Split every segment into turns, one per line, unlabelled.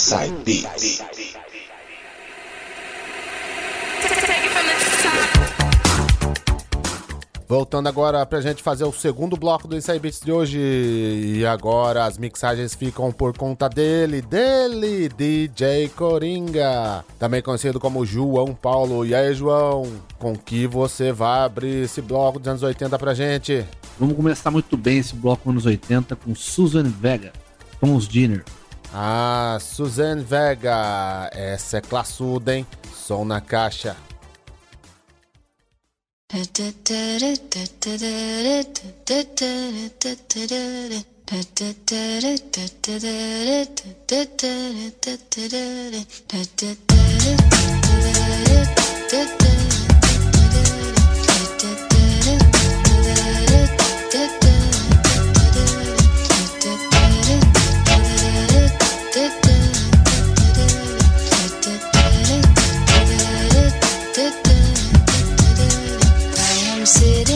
Inside Beats.
Voltando agora pra gente fazer o segundo bloco do Inside Beats de hoje. E agora as mixagens ficam por conta dele, dele, DJ Coringa. Também conhecido como João Paulo. E aí, João, com que você vai abrir esse bloco dos anos 80 pra gente?
Vamos começar muito bem esse bloco anos 80 com Susan Vega, Tom's Dinner.
Ah, Suzanne Vega, essa é classuda, hein? Som na caixa.
city.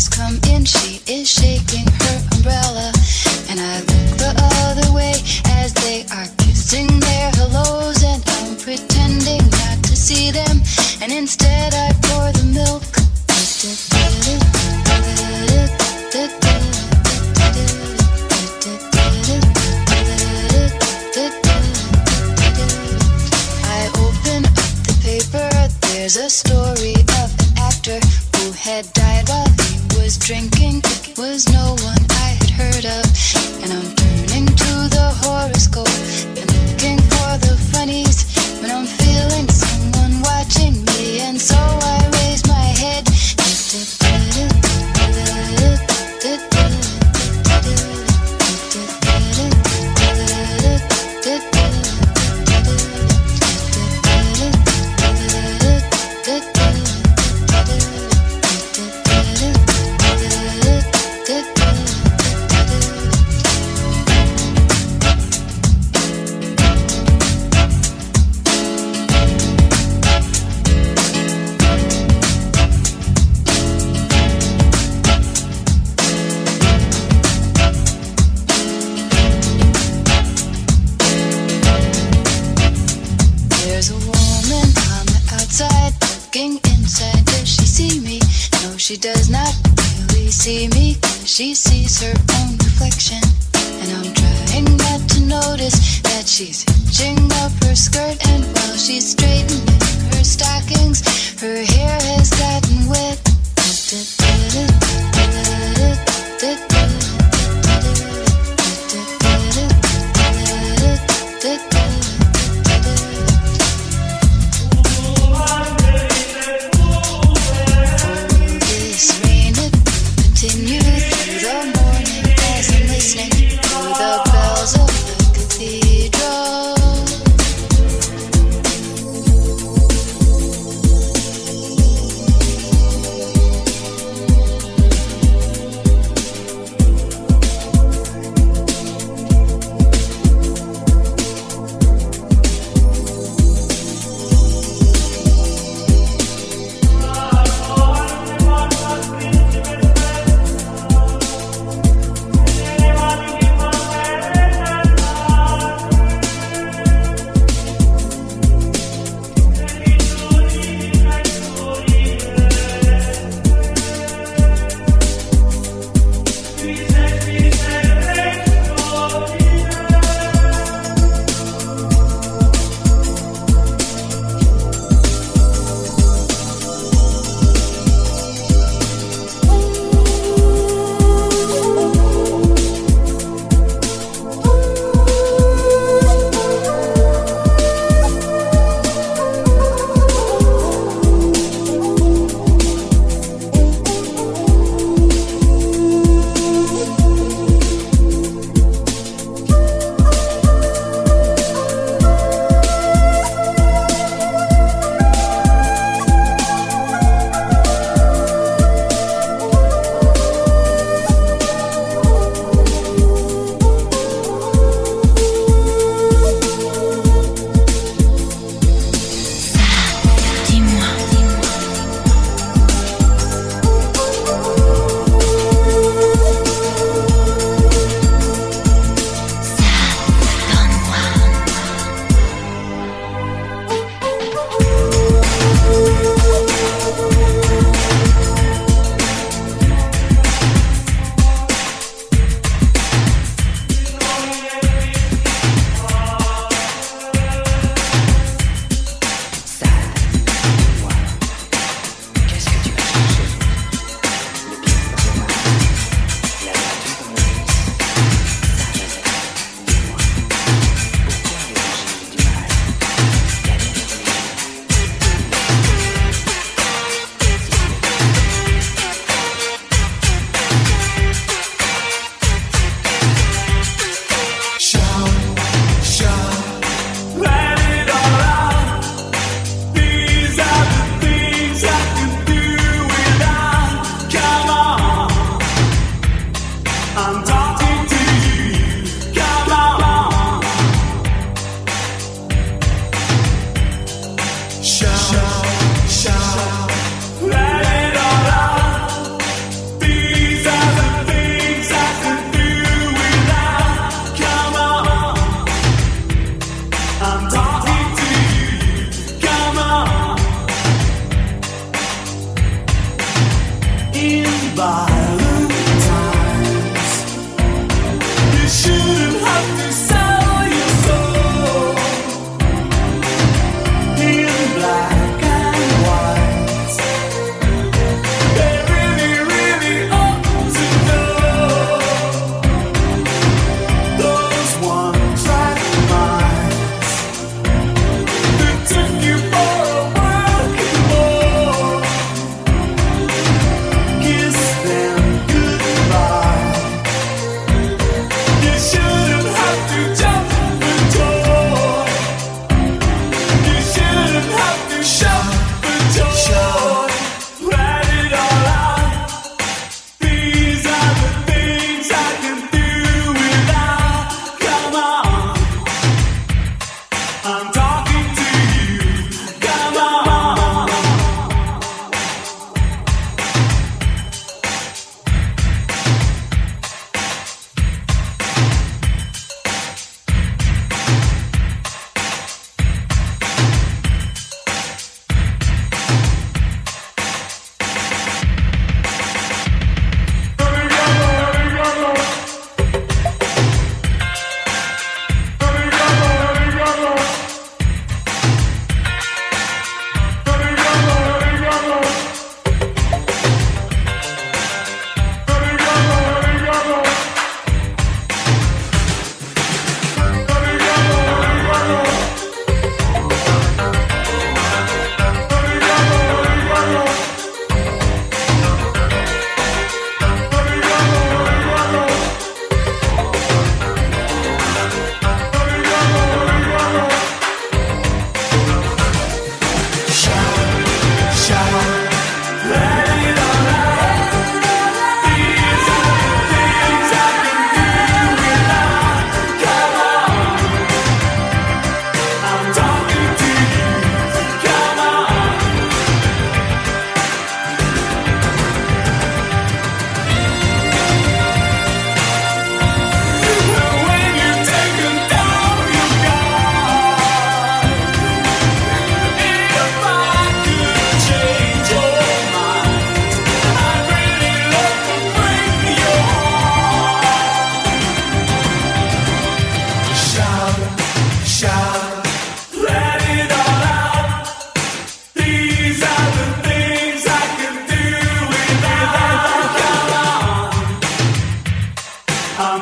Has come in. She is shaking her umbrella, and I look the other way as they are kissing their hellos, and I'm pretending not to see them, and instead I she does not really see me. she sees her own reflection. And I'm trying not to notice that she's hitching up her skirt. And while she's straightening her stockings, her hair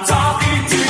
talking to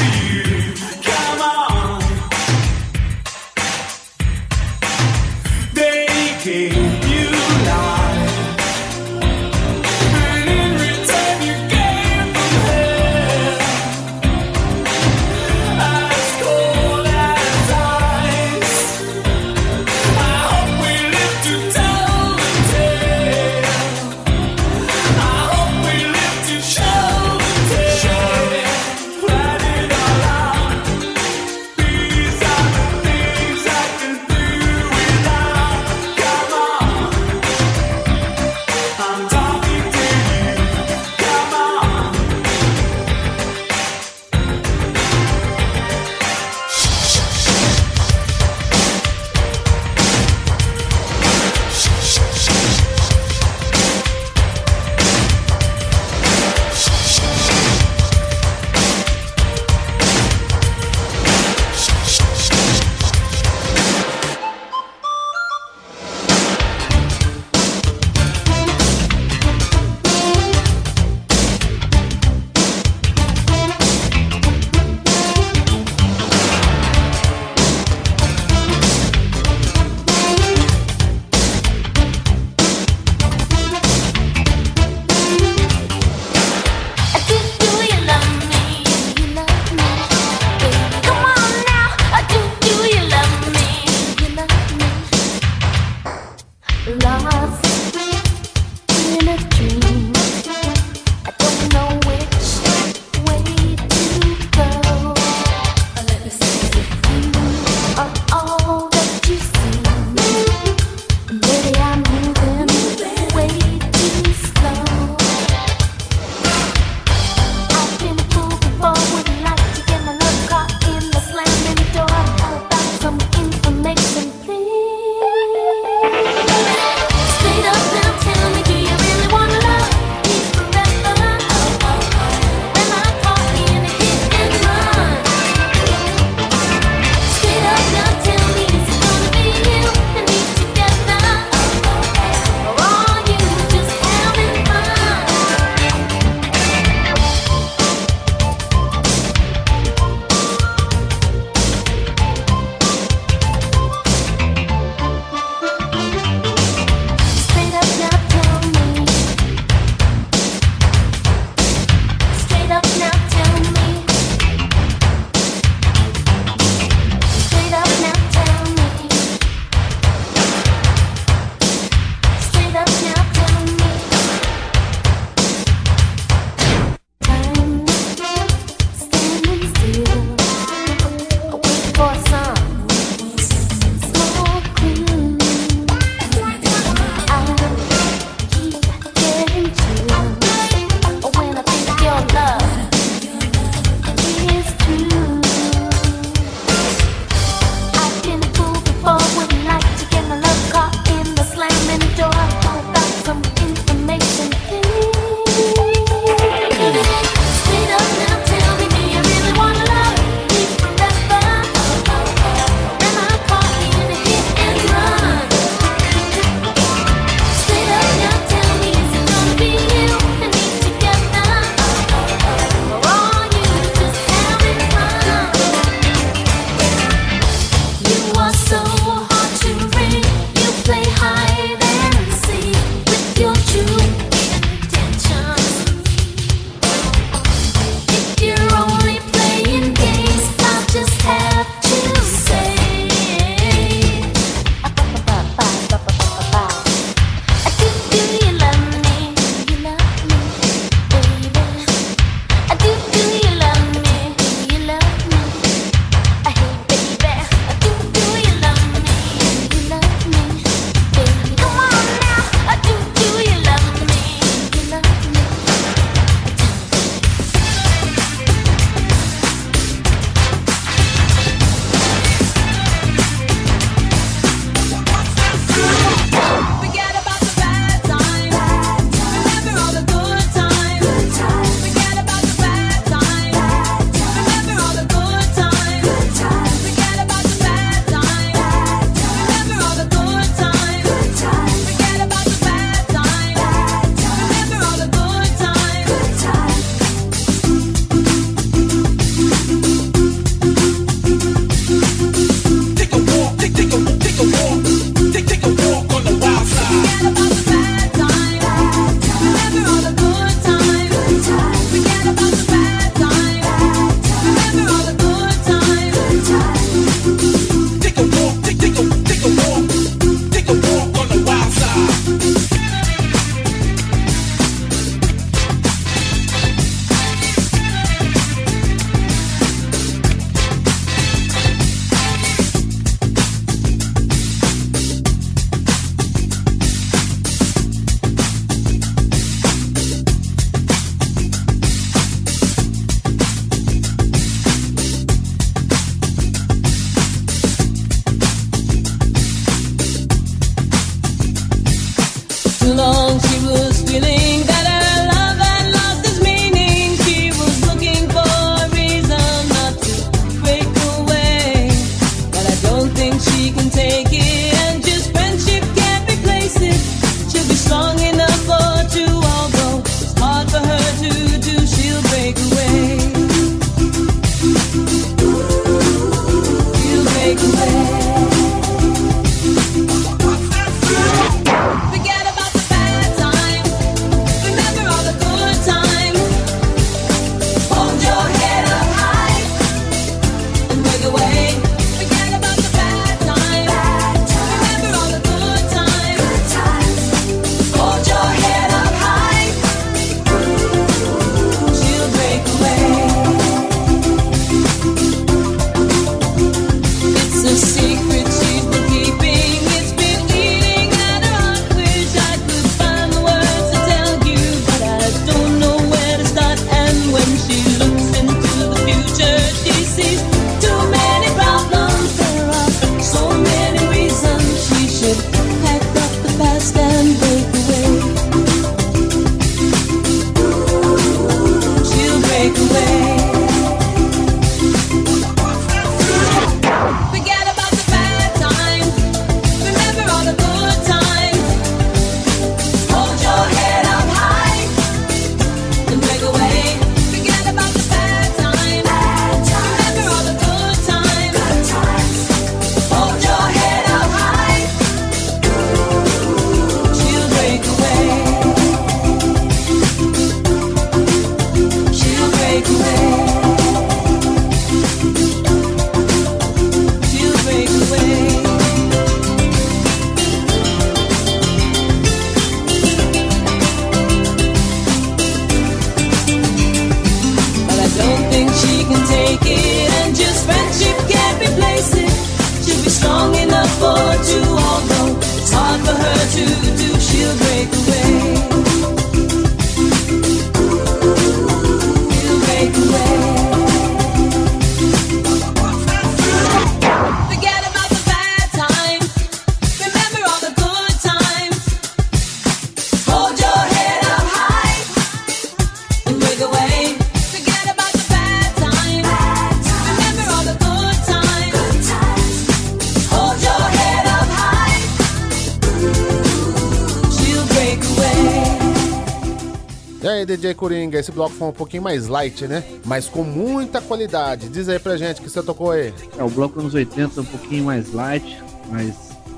DJ Coringa, esse bloco foi um pouquinho mais light, né? Mas com muita qualidade. Diz aí pra gente que você tocou aí.
É, o bloco anos 80 é um pouquinho mais light, mas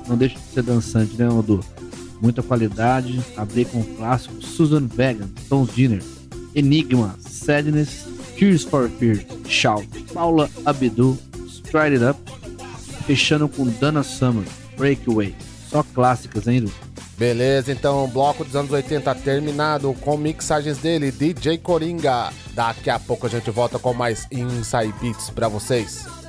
não deixa de ser dançante, né, Odu? Muita qualidade. Abri com o clássico Susan Vegan, Tom Dinner, Enigma, Sadness, Tears for Fears, Shout, Paula Abdul, Stride It Up, fechando com Dana Summer, Breakaway. Só clássicas, hein, Edu?
Beleza, então bloco dos anos 80 terminado com mixagens dele, DJ Coringa. Daqui a pouco a gente volta com mais Inside Beats para vocês.